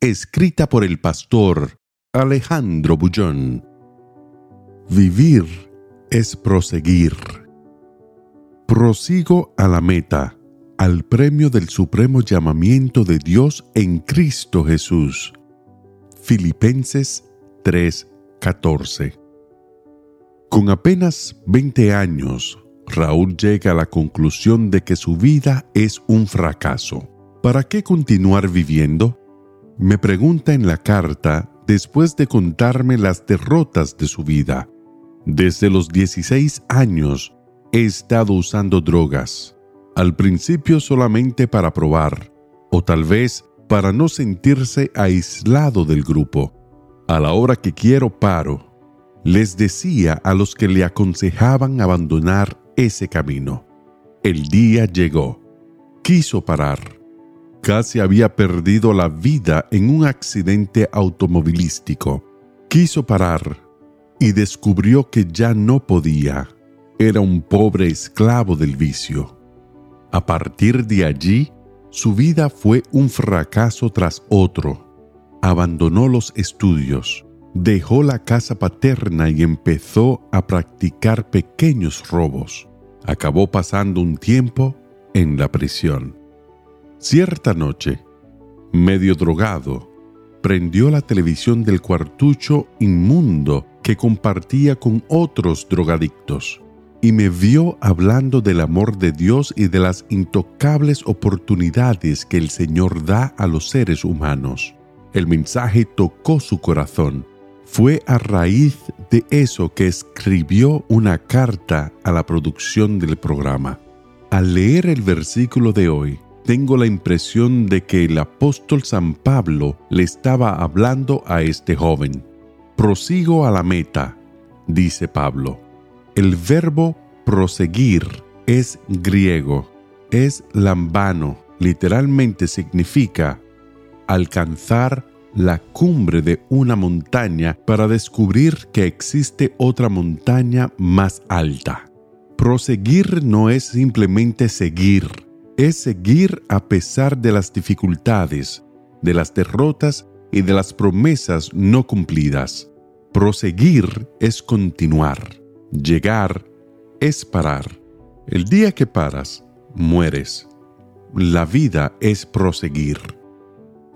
Escrita por el pastor Alejandro Bullón. Vivir es proseguir. Prosigo a la meta, al premio del supremo llamamiento de Dios en Cristo Jesús. Filipenses 3:14. Con apenas 20 años, Raúl llega a la conclusión de que su vida es un fracaso. ¿Para qué continuar viviendo? Me pregunta en la carta después de contarme las derrotas de su vida. Desde los 16 años he estado usando drogas, al principio solamente para probar, o tal vez para no sentirse aislado del grupo. A la hora que quiero paro. Les decía a los que le aconsejaban abandonar ese camino. El día llegó. Quiso parar. Casi había perdido la vida en un accidente automovilístico. Quiso parar y descubrió que ya no podía. Era un pobre esclavo del vicio. A partir de allí, su vida fue un fracaso tras otro. Abandonó los estudios, dejó la casa paterna y empezó a practicar pequeños robos. Acabó pasando un tiempo en la prisión. Cierta noche, medio drogado, prendió la televisión del cuartucho inmundo que compartía con otros drogadictos y me vio hablando del amor de Dios y de las intocables oportunidades que el Señor da a los seres humanos. El mensaje tocó su corazón. Fue a raíz de eso que escribió una carta a la producción del programa. Al leer el versículo de hoy, tengo la impresión de que el apóstol San Pablo le estaba hablando a este joven. Prosigo a la meta, dice Pablo. El verbo proseguir es griego, es lambano, literalmente significa alcanzar la cumbre de una montaña para descubrir que existe otra montaña más alta. Proseguir no es simplemente seguir, es seguir a pesar de las dificultades, de las derrotas y de las promesas no cumplidas. Proseguir es continuar. Llegar es parar. El día que paras, mueres. La vida es proseguir.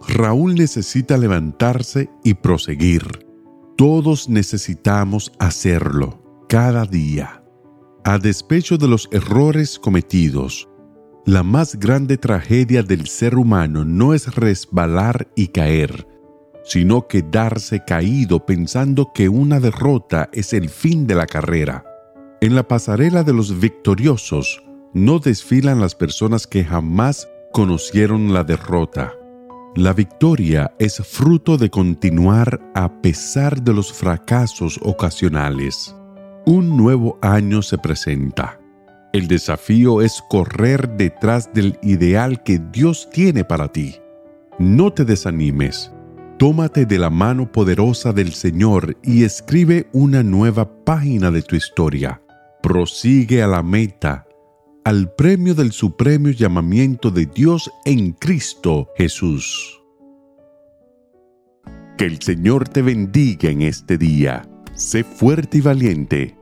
Raúl necesita levantarse y proseguir. Todos necesitamos hacerlo, cada día. A despecho de los errores cometidos, la más grande tragedia del ser humano no es resbalar y caer, sino quedarse caído pensando que una derrota es el fin de la carrera. En la pasarela de los victoriosos no desfilan las personas que jamás conocieron la derrota. La victoria es fruto de continuar a pesar de los fracasos ocasionales. Un nuevo año se presenta el desafío es correr detrás del ideal que Dios tiene para ti. No te desanimes. Tómate de la mano poderosa del Señor y escribe una nueva página de tu historia. Prosigue a la meta, al premio del supremo llamamiento de Dios en Cristo Jesús. Que el Señor te bendiga en este día. Sé fuerte y valiente